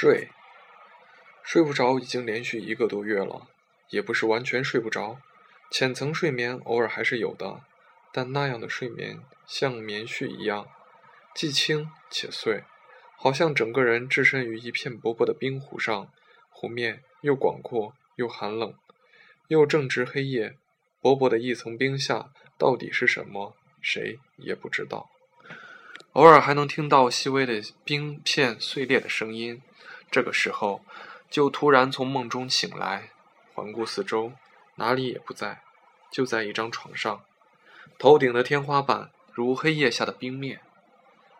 睡，睡不着已经连续一个多月了，也不是完全睡不着，浅层睡眠偶尔还是有的，但那样的睡眠像棉絮一样，既轻且碎，好像整个人置身于一片薄薄的冰湖上，湖面又广阔又寒冷，又正值黑夜，薄薄的一层冰下到底是什么，谁也不知道。偶尔还能听到细微的冰片碎裂的声音，这个时候就突然从梦中醒来，环顾四周，哪里也不在，就在一张床上，头顶的天花板如黑夜下的冰面。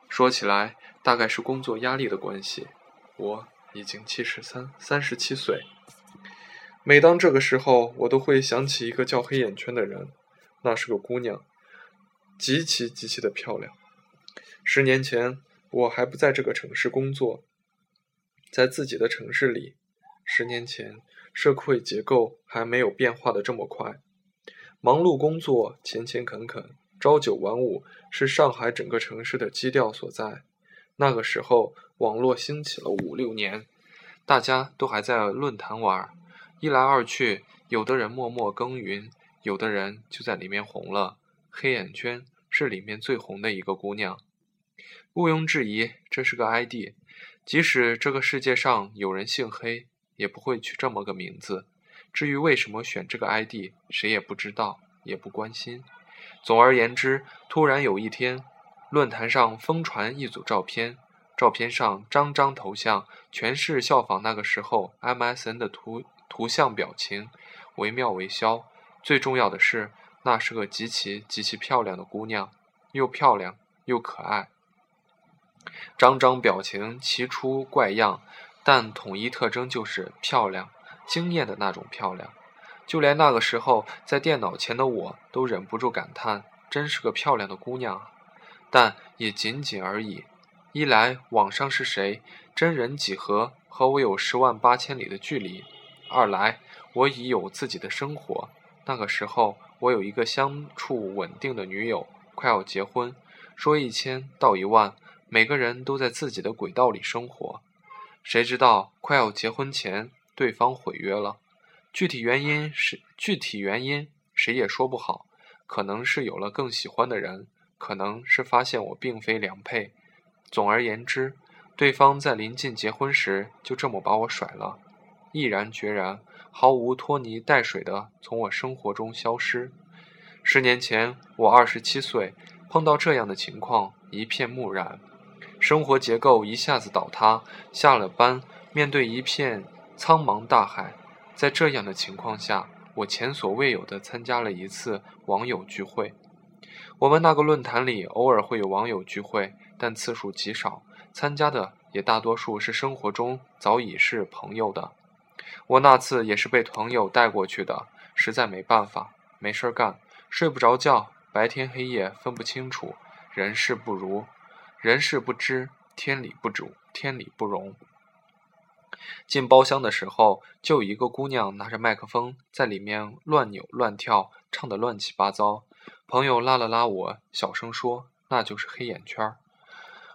说起来，大概是工作压力的关系，我已经七十三、三十七岁。每当这个时候，我都会想起一个叫黑眼圈的人，那是个姑娘，极其极其的漂亮。十年前，我还不在这个城市工作，在自己的城市里。十年前，社会结构还没有变化的这么快，忙碌工作，勤勤恳恳，朝九晚五，是上海整个城市的基调所在。那个时候，网络兴起了五六年，大家都还在论坛玩儿，一来二去，有的人默默耕耘，有的人就在里面红了。黑眼圈是里面最红的一个姑娘。毋庸置疑，这是个 ID。即使这个世界上有人姓黑，也不会取这么个名字。至于为什么选这个 ID，谁也不知道，也不关心。总而言之，突然有一天，论坛上疯传一组照片，照片上张张头像全是效仿那个时候 MSN 的图图像表情，惟妙惟肖。最重要的是，那是个极其极其漂亮的姑娘，又漂亮又可爱。张张表情奇出怪样，但统一特征就是漂亮、惊艳的那种漂亮。就连那个时候在电脑前的我都忍不住感叹：“真是个漂亮的姑娘啊！”但也仅仅而已。一来网上是谁，真人几何，和我有十万八千里的距离；二来我已有自己的生活。那个时候我有一个相处稳定的女友，快要结婚，说一千道一万。每个人都在自己的轨道里生活，谁知道快要结婚前对方毁约了？具体原因是具体原因谁也说不好，可能是有了更喜欢的人，可能是发现我并非良配。总而言之，对方在临近结婚时就这么把我甩了，毅然决然、毫无拖泥带水的从我生活中消失。十年前我二十七岁，碰到这样的情况，一片木然。生活结构一下子倒塌，下了班面对一片苍茫大海，在这样的情况下，我前所未有的参加了一次网友聚会。我们那个论坛里偶尔会有网友聚会，但次数极少，参加的也大多数是生活中早已是朋友的。我那次也是被朋友带过去的，实在没办法，没事干，睡不着觉，白天黑夜分不清楚，人事不如。人事不知，天理不主，天理不容。进包厢的时候，就一个姑娘拿着麦克风在里面乱扭乱跳，唱得乱七八糟。朋友拉了拉我，小声说：“那就是黑眼圈。”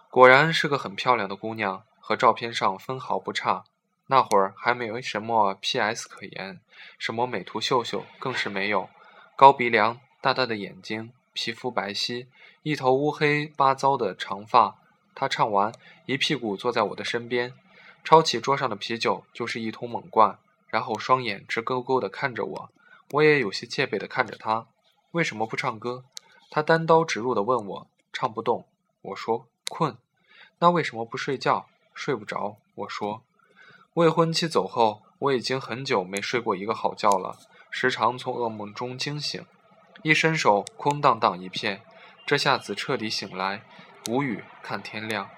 果然是个很漂亮的姑娘，和照片上分毫不差。那会儿还没有什么 PS 可言，什么美图秀秀更是没有。高鼻梁，大大的眼睛。皮肤白皙，一头乌黑八糟的长发。他唱完，一屁股坐在我的身边，抄起桌上的啤酒就是一通猛灌，然后双眼直勾勾的看着我。我也有些戒备的看着他。为什么不唱歌？他单刀直入的问我。唱不动。我说困。那为什么不睡觉？睡不着。我说未婚妻走后，我已经很久没睡过一个好觉了，时常从噩梦中惊醒。一伸手，空荡荡一片，这下子彻底醒来，无语看天亮，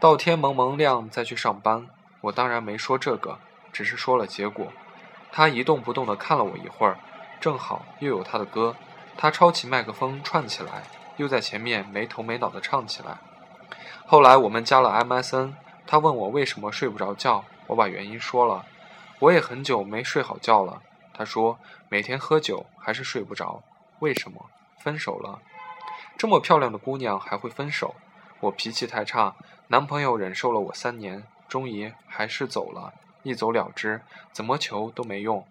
到天蒙蒙亮再去上班。我当然没说这个，只是说了结果。他一动不动地看了我一会儿，正好又有他的歌，他抄起麦克风串起来，又在前面没头没脑地唱起来。后来我们加了 MSN，他问我为什么睡不着觉，我把原因说了，我也很久没睡好觉了。他说每天喝酒还是睡不着。为什么分手了？这么漂亮的姑娘还会分手？我脾气太差，男朋友忍受了我三年，终于还是走了，一走了之，怎么求都没用。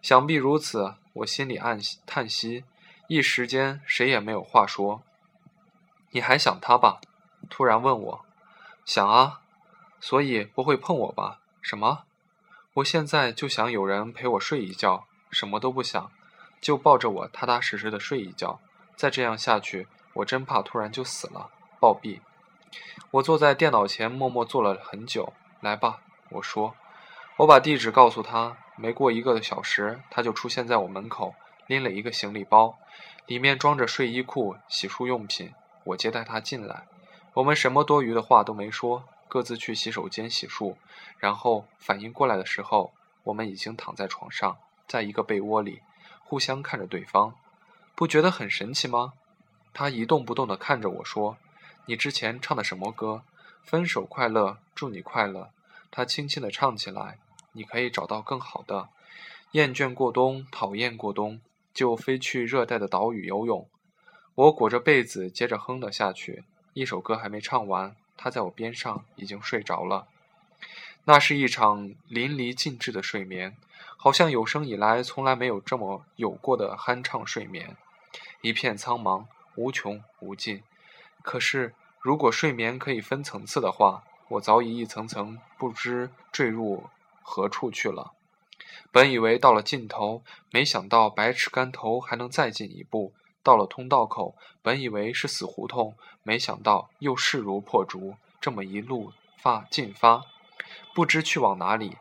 想必如此，我心里暗叹息，一时间谁也没有话说。你还想他吧？突然问我。想啊，所以不会碰我吧？什么？我现在就想有人陪我睡一觉，什么都不想，就抱着我踏踏实实的睡一觉。再这样下去，我真怕突然就死了，暴毙。我坐在电脑前默默坐了很久。来吧，我说。我把地址告诉他。没过一个小时，他就出现在我门口，拎了一个行李包，里面装着睡衣裤、洗漱用品。我接待他进来，我们什么多余的话都没说，各自去洗手间洗漱。然后反应过来的时候，我们已经躺在床上，在一个被窝里，互相看着对方。不觉得很神奇吗？他一动不动地看着我说：“你之前唱的什么歌？分手快乐，祝你快乐。”他轻轻地唱起来。你可以找到更好的。厌倦过冬，讨厌过冬，就飞去热带的岛屿游泳。我裹着被子接着哼了下去。一首歌还没唱完，他在我边上已经睡着了。那是一场淋漓尽致的睡眠，好像有生以来从来没有这么有过的酣畅睡眠。一片苍茫，无穷无尽。可是，如果睡眠可以分层次的话，我早已一层层不知坠入。何处去了？本以为到了尽头，没想到百尺竿头还能再进一步。到了通道口，本以为是死胡同，没想到又势如破竹。这么一路发进发，不知去往哪里。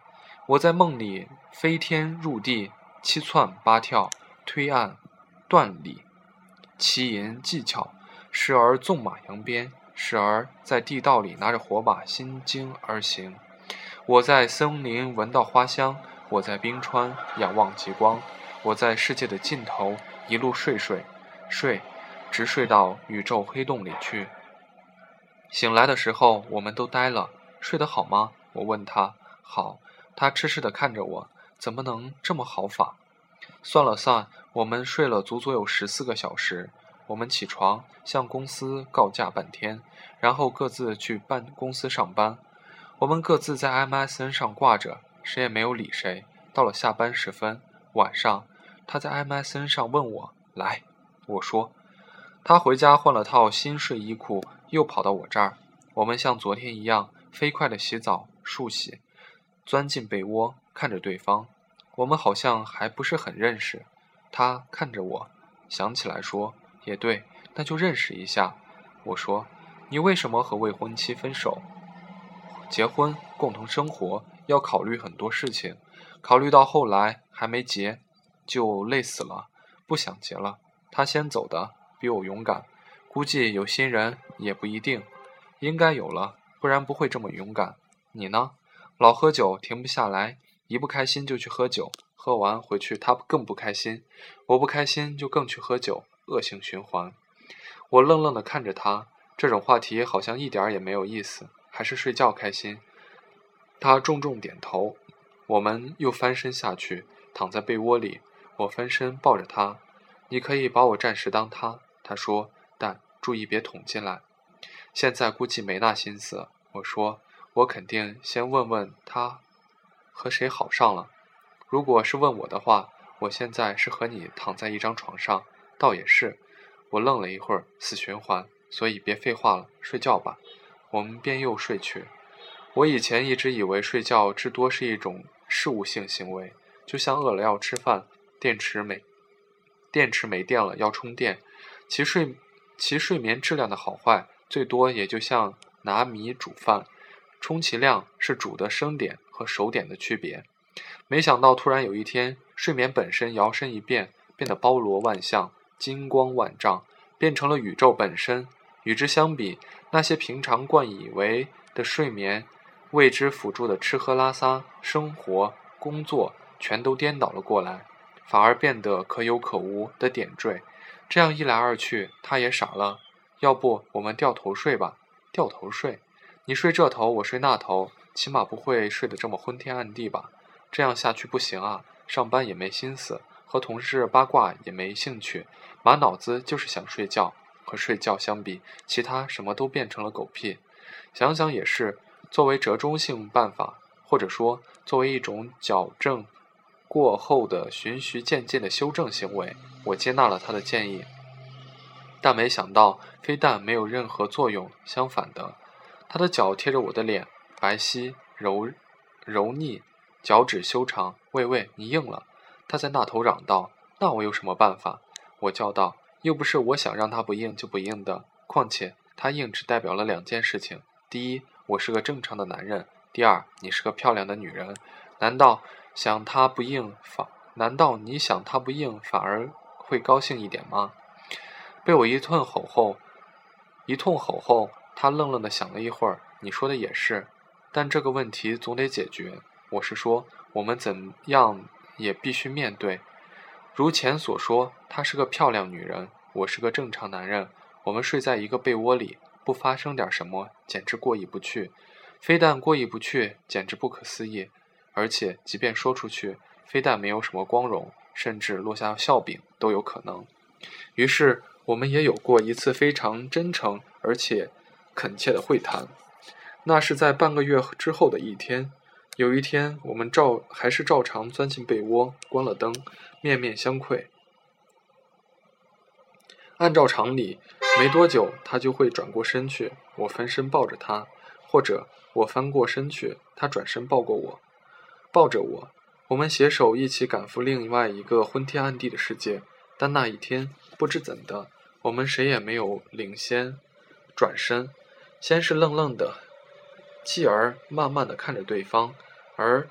我在梦里飞天入地，七窜八跳，推按断理，奇淫技巧，时而纵马扬鞭，时而在地道里拿着火把心惊而行。我在森林闻到花香，我在冰川仰望极光，我在世界的尽头一路睡睡睡，直睡到宇宙黑洞里去。醒来的时候，我们都呆了。睡得好吗？我问他。好。他痴痴地看着我。怎么能这么豪放？算了算，我们睡了足足有十四个小时。我们起床，向公司告假半天，然后各自去办公司上班。我们各自在 MSN 上挂着，谁也没有理谁。到了下班时分，晚上，他在 MSN 上问我来，我说，他回家换了套新睡衣裤，又跑到我这儿。我们像昨天一样飞快地洗澡漱洗，钻进被窝，看着对方。我们好像还不是很认识。他看着我，想起来说，也对，那就认识一下。我说，你为什么和未婚妻分手？结婚，共同生活，要考虑很多事情。考虑到后来还没结，就累死了，不想结了。他先走的，比我勇敢。估计有新人也不一定，应该有了，不然不会这么勇敢。你呢？老喝酒，停不下来，一不开心就去喝酒，喝完回去他更不开心，我不开心就更去喝酒，恶性循环。我愣愣地看着他，这种话题好像一点儿也没有意思。还是睡觉开心。他重重点头。我们又翻身下去，躺在被窝里。我翻身抱着他。你可以把我暂时当他。他说，但注意别捅进来。现在估计没那心思。我说，我肯定先问问他和谁好上了。如果是问我的话，我现在是和你躺在一张床上。倒也是。我愣了一会儿，死循环。所以别废话了，睡觉吧。我们便又睡去。我以前一直以为睡觉至多是一种事务性行为，就像饿了要吃饭，电池没电池没电了要充电。其睡其睡眠质量的好坏，最多也就像拿米煮饭，充其量是主的生点和熟点的区别。没想到突然有一天，睡眠本身摇身一变，变得包罗万象、金光万丈，变成了宇宙本身。与之相比，那些平常惯以为的睡眠，为之辅助的吃喝拉撒、生活、工作，全都颠倒了过来，反而变得可有可无的点缀。这样一来二去，他也傻了。要不我们掉头睡吧？掉头睡？你睡这头，我睡那头，起码不会睡得这么昏天暗地吧？这样下去不行啊！上班也没心思，和同事八卦也没兴趣，满脑子就是想睡觉。和睡觉相比，其他什么都变成了狗屁。想想也是，作为折中性办法，或者说作为一种矫正过后的循序渐进的修正行为，我接纳了他的建议。但没想到，非但没有任何作用，相反的，他的脚贴着我的脸，白皙柔柔腻，脚趾修长。喂喂，你硬了！他在那头嚷道。那我有什么办法？我叫道。又不是我想让他不硬就不硬的。况且他硬只代表了两件事情：第一，我是个正常的男人；第二，你是个漂亮的女人。难道想他不硬反？难道你想他不硬反而会高兴一点吗？被我一顿吼后，一通吼后，他愣愣地想了一会儿。你说的也是，但这个问题总得解决。我是说，我们怎样也必须面对。如前所说，她是个漂亮女人，我是个正常男人。我们睡在一个被窝里，不发生点什么，简直过意不去。非但过意不去，简直不可思议。而且，即便说出去，非但没有什么光荣，甚至落下笑柄都有可能。于是。我们也有过一次非常真诚而且恳切的会谈，那是在半个月之后的一天。有一天，我们照还是照常钻进被窝，关了灯，面面相窥。按照常理，没多久他就会转过身去，我翻身抱着他，或者我翻过身去，他转身抱过我，抱着我，我们携手一起赶赴另外一个昏天暗地的世界。但那一天，不知怎的。我们谁也没有领先，转身，先是愣愣的，继而慢慢的看着对方，而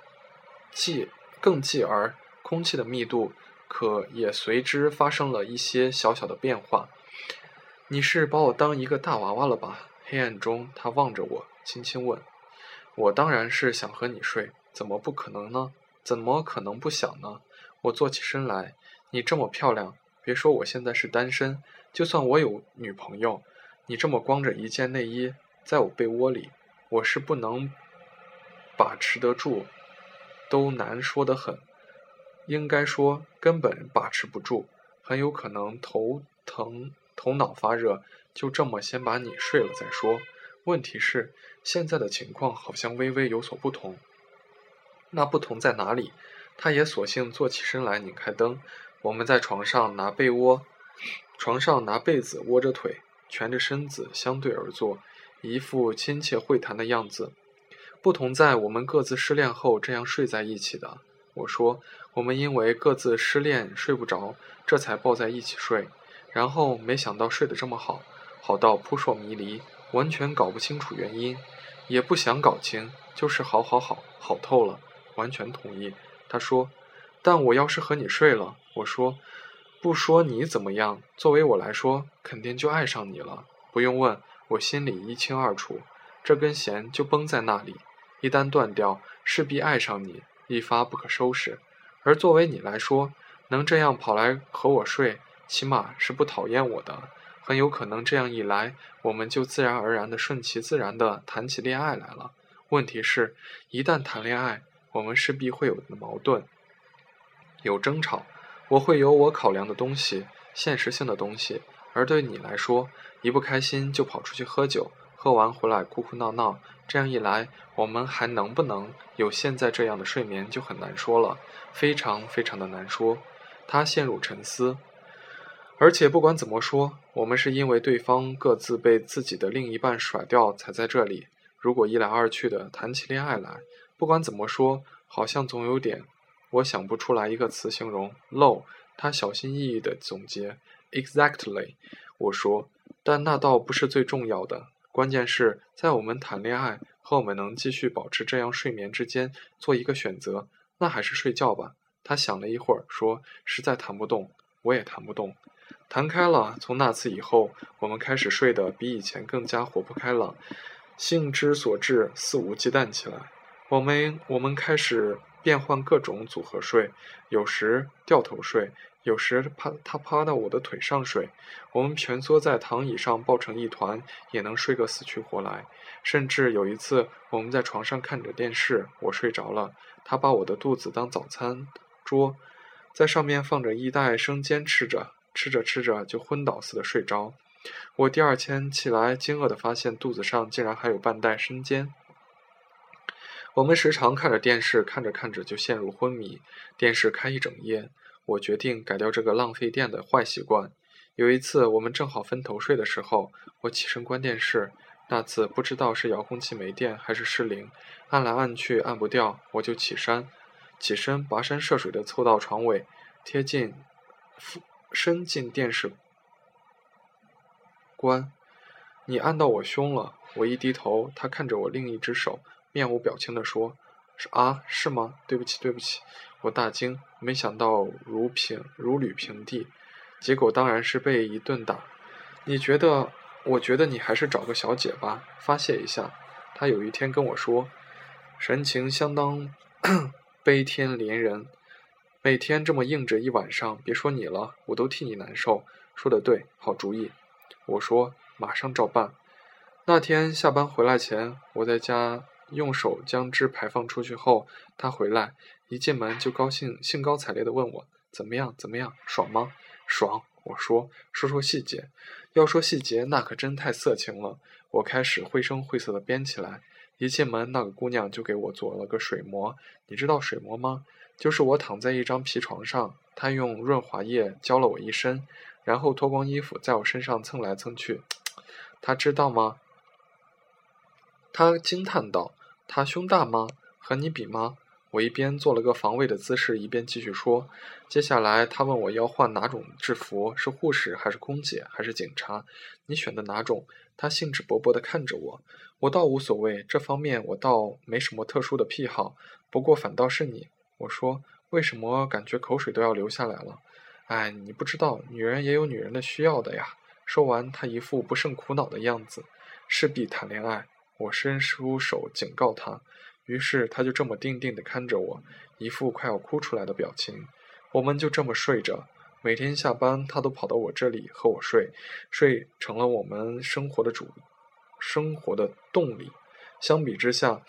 继更继而，空气的密度可也随之发生了一些小小的变化。你是把我当一个大娃娃了吧？黑暗中，他望着我，轻轻问。我当然是想和你睡，怎么不可能呢？怎么可能不想呢？我坐起身来，你这么漂亮。别说我现在是单身，就算我有女朋友，你这么光着一件内衣在我被窝里，我是不能把持得住，都难说得很。应该说根本把持不住，很有可能头疼、头脑发热，就这么先把你睡了再说。问题是现在的情况好像微微有所不同，那不同在哪里？他也索性坐起身来，拧开灯。我们在床上拿被窝，床上拿被子窝着腿，蜷着身子相对而坐，一副亲切会谈的样子。不同在我们各自失恋后这样睡在一起的。我说，我们因为各自失恋睡不着，这才抱在一起睡。然后没想到睡得这么好，好到扑朔迷离，完全搞不清楚原因，也不想搞清，就是好好好，好透了，完全同意。他说。但我要是和你睡了，我说，不说你怎么样，作为我来说，肯定就爱上你了。不用问，我心里一清二楚，这根弦就绷在那里，一旦断掉，势必爱上你，一发不可收拾。而作为你来说，能这样跑来和我睡，起码是不讨厌我的。很有可能这样一来，我们就自然而然的顺其自然的谈起恋爱来了。问题是，一旦谈恋爱，我们势必会有矛盾。有争吵，我会有我考量的东西，现实性的东西。而对你来说，一不开心就跑出去喝酒，喝完回来哭哭闹闹，这样一来，我们还能不能有现在这样的睡眠就很难说了，非常非常的难说。他陷入沉思，而且不管怎么说，我们是因为对方各自被自己的另一半甩掉才在这里。如果一来二去的谈起恋爱来，不管怎么说，好像总有点。我想不出来一个词形容 low。他小心翼翼地总结：“Exactly。”我说：“但那倒不是最重要的，关键是在我们谈恋爱和我们能继续保持这样睡眠之间做一个选择，那还是睡觉吧。”他想了一会儿，说：“实在谈不动，我也谈不动。谈开了，从那次以后，我们开始睡得比以前更加活泼开朗，兴之所至，肆无忌惮起来。我们，我们开始。”变换各种组合睡，有时掉头睡，有时趴他趴到我的腿上睡。我们蜷缩在躺椅上抱成一团，也能睡个死去活来。甚至有一次，我们在床上看着电视，我睡着了，他把我的肚子当早餐桌，在上面放着一袋生煎吃着，吃着吃着就昏倒似的睡着。我第二天起来，惊愕地发现肚子上竟然还有半袋生煎。我们时常看着电视，看着看着就陷入昏迷，电视开一整夜。我决定改掉这个浪费电的坏习惯。有一次，我们正好分头睡的时候，我起身关电视。那次不知道是遥控器没电还是失灵，按来按去按不掉，我就起身，起身跋山涉水的凑到床尾，贴近，伸进电视关。你按到我胸了。我一低头，他看着我另一只手，面无表情地说：“是啊，是吗？对不起，对不起。”我大惊，没想到如平如履平地，结果当然是被一顿打。你觉得？我觉得你还是找个小姐吧，发泄一下。他有一天跟我说，神情相当 悲天怜人。每天这么硬着一晚上，别说你了，我都替你难受。说的对，好主意。我说马上照办。那天下班回来前，我在家用手将汁排放出去后，他回来一进门就高兴兴高采烈地问我怎么样怎么样，爽吗？爽。我说说说细节。要说细节，那可真太色情了。我开始绘声绘色地编起来。一进门，那个姑娘就给我做了个水膜。你知道水膜吗？就是我躺在一张皮床上，她用润滑液浇了我一身，然后脱光衣服在我身上蹭来蹭去。她知道吗？她惊叹道：“她胸大吗？和你比吗？”我一边做了个防卫的姿势，一边继续说。接下来，他问我要换哪种制服，是护士还是空姐还是警察？你选的哪种？他兴致勃勃地看着我。我倒无所谓，这方面我倒没什么特殊的癖好。不过反倒是你，我说，为什么感觉口水都要流下来了？哎，你不知道，女人也有女人的需要的呀。说完，他一副不胜苦恼的样子。势必谈恋爱，我伸出手警告他。于是他就这么定定地看着我，一副快要哭出来的表情。我们就这么睡着，每天下班他都跑到我这里和我睡，睡成了我们生活的主，生活的动力。相比之下，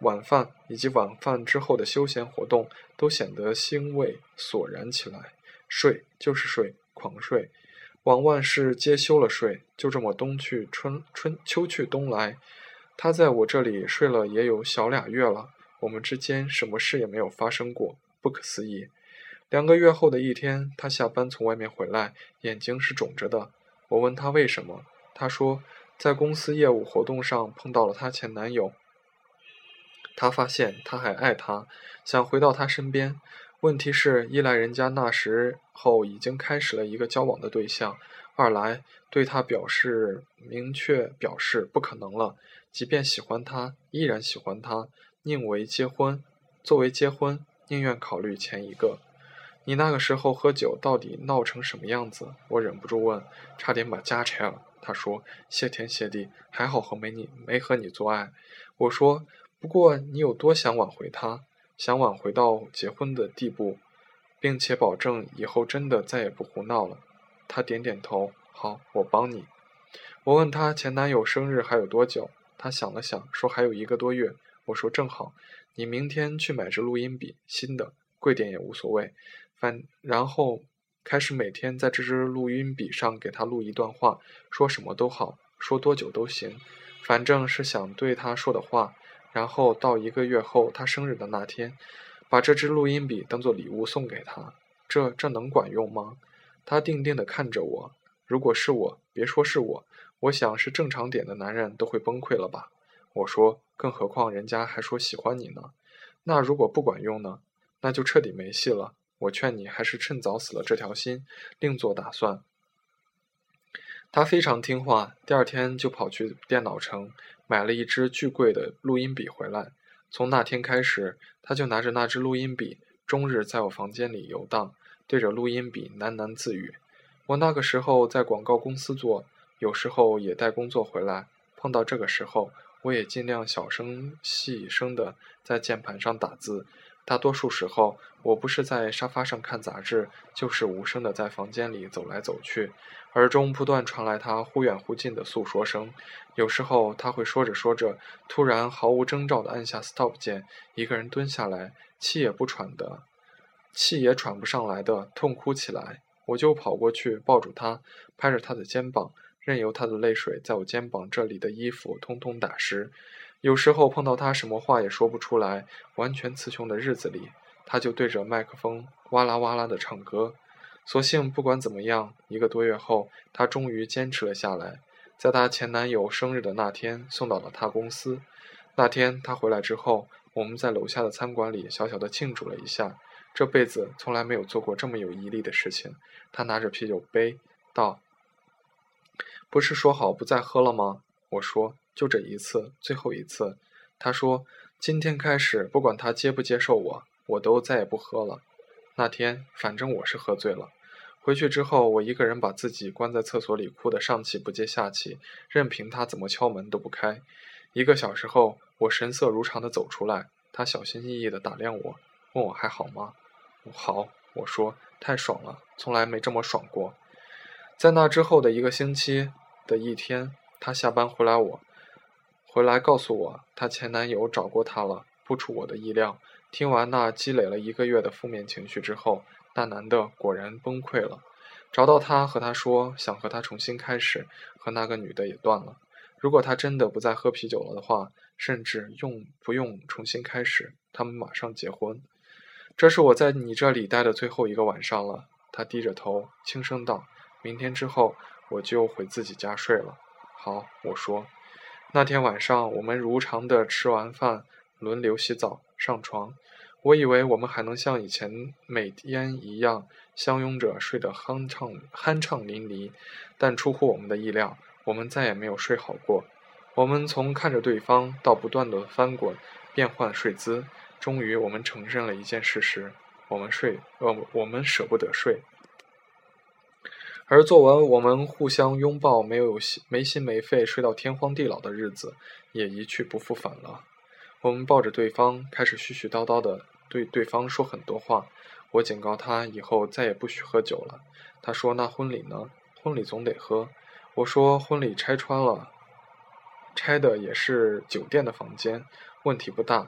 晚饭以及晚饭之后的休闲活动都显得兴味索然起来。睡就是睡，狂睡，往万事皆休了睡，就这么冬去春春秋去冬来。他在我这里睡了也有小俩月了，我们之间什么事也没有发生过，不可思议。两个月后的一天，他下班从外面回来，眼睛是肿着的。我问他为什么，他说在公司业务活动上碰到了他前男友。他发现他还爱他，想回到他身边。问题是，一来人家那时候已经开始了一个交往的对象，二来对他表示明确表示不可能了。即便喜欢他，依然喜欢他，宁为结婚。作为结婚，宁愿考虑前一个。你那个时候喝酒到底闹成什么样子？我忍不住问，差点把家拆了。他说：“谢天谢地，还好和没你没和你做爱。”我说：“不过你有多想挽回他？想挽回到结婚的地步，并且保证以后真的再也不胡闹了。”他点点头：“好，我帮你。”我问他前男友生日还有多久？他想了想，说还有一个多月。我说正好，你明天去买支录音笔，新的，贵点也无所谓。反然后开始每天在这支录音笔上给他录一段话，说什么都好，说多久都行，反正是想对他说的话。然后到一个月后他生日的那天，把这支录音笔当做礼物送给他。这这能管用吗？他定定地看着我。如果是我，别说是我。我想是正常点的男人都会崩溃了吧？我说，更何况人家还说喜欢你呢。那如果不管用呢？那就彻底没戏了。我劝你还是趁早死了这条心，另做打算。他非常听话，第二天就跑去电脑城买了一支巨贵的录音笔回来。从那天开始，他就拿着那支录音笔，终日在我房间里游荡，对着录音笔喃喃自语。我那个时候在广告公司做。有时候也带工作回来，碰到这个时候，我也尽量小声细声的在键盘上打字。大多数时候，我不是在沙发上看杂志，就是无声的在房间里走来走去，耳中不断传来他忽远忽近的诉说声。有时候他会说着说着，突然毫无征兆的按下 stop 键，一个人蹲下来，气也不喘的，气也喘不上来的痛哭起来。我就跑过去抱住他，拍着他的肩膀。任由他的泪水在我肩膀这里的衣服通通打湿，有时候碰到他什么话也说不出来，完全词穷的日子里，他就对着麦克风哇啦哇啦的唱歌。所幸不管怎么样，一个多月后，他终于坚持了下来，在她前男友生日的那天送到了他公司。那天他回来之后，我们在楼下的餐馆里小小的庆祝了一下。这辈子从来没有做过这么有毅力的事情。他拿着啤酒杯道：“不是说好不再喝了吗？”我说：“就这一次，最后一次。”他说：“今天开始，不管他接不接受我，我都再也不喝了。”那天，反正我是喝醉了。回去之后，我一个人把自己关在厕所里，哭得上气不接下气，任凭他怎么敲门都不开。一个小时后，我神色如常地走出来，他小心翼翼地打量我，问我还好吗？好，我说太爽了，从来没这么爽过。在那之后的一个星期的一天，她下班回来，我回来告诉我，她前男友找过她了，不出我的意料。听完那积累了一个月的负面情绪之后，那男的果然崩溃了，找到她和她说想和她重新开始，和那个女的也断了。如果他真的不再喝啤酒了的话，甚至用不用重新开始，他们马上结婚。这是我在你这里待的最后一个晚上了。他低着头，轻声道：“明天之后，我就回自己家睡了。”好，我说。那天晚上，我们如常的吃完饭，轮流洗澡、上床。我以为我们还能像以前每天一样相拥着睡得酣畅酣畅淋漓，但出乎我们的意料，我们再也没有睡好过。我们从看着对方到不断的翻滚、变换睡姿。终于，我们承认了一件事实：我们睡，呃，我们舍不得睡。而作为我们互相拥抱、没有心没心没肺睡到天荒地老的日子，也一去不复返了。我们抱着对方，开始絮絮叨叨的对对方说很多话。我警告他以后再也不许喝酒了。他说：“那婚礼呢？婚礼总得喝。”我说：“婚礼拆穿了，拆的也是酒店的房间，问题不大。”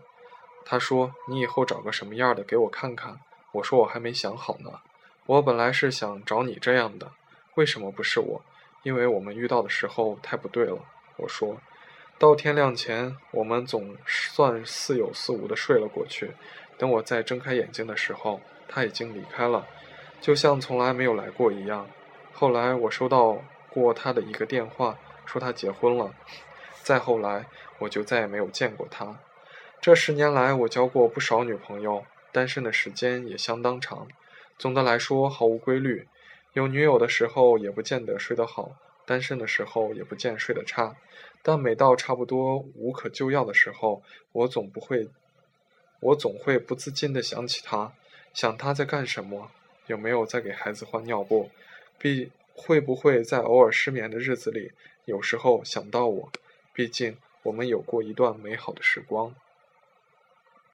他说：“你以后找个什么样的给我看看。”我说：“我还没想好呢。我本来是想找你这样的，为什么不是我？因为我们遇到的时候太不对了。”我说：“到天亮前，我们总算似有似无的睡了过去。等我再睁开眼睛的时候，他已经离开了，就像从来没有来过一样。后来我收到过他的一个电话，说他结婚了。再后来，我就再也没有见过他。”这十年来，我交过不少女朋友，单身的时间也相当长。总的来说，毫无规律。有女友的时候，也不见得睡得好；单身的时候，也不见睡得差。但每到差不多无可救药的时候，我总不会，我总会不自禁地想起他，想他在干什么，有没有在给孩子换尿布，必会不会在偶尔失眠的日子里，有时候想到我。毕竟，我们有过一段美好的时光。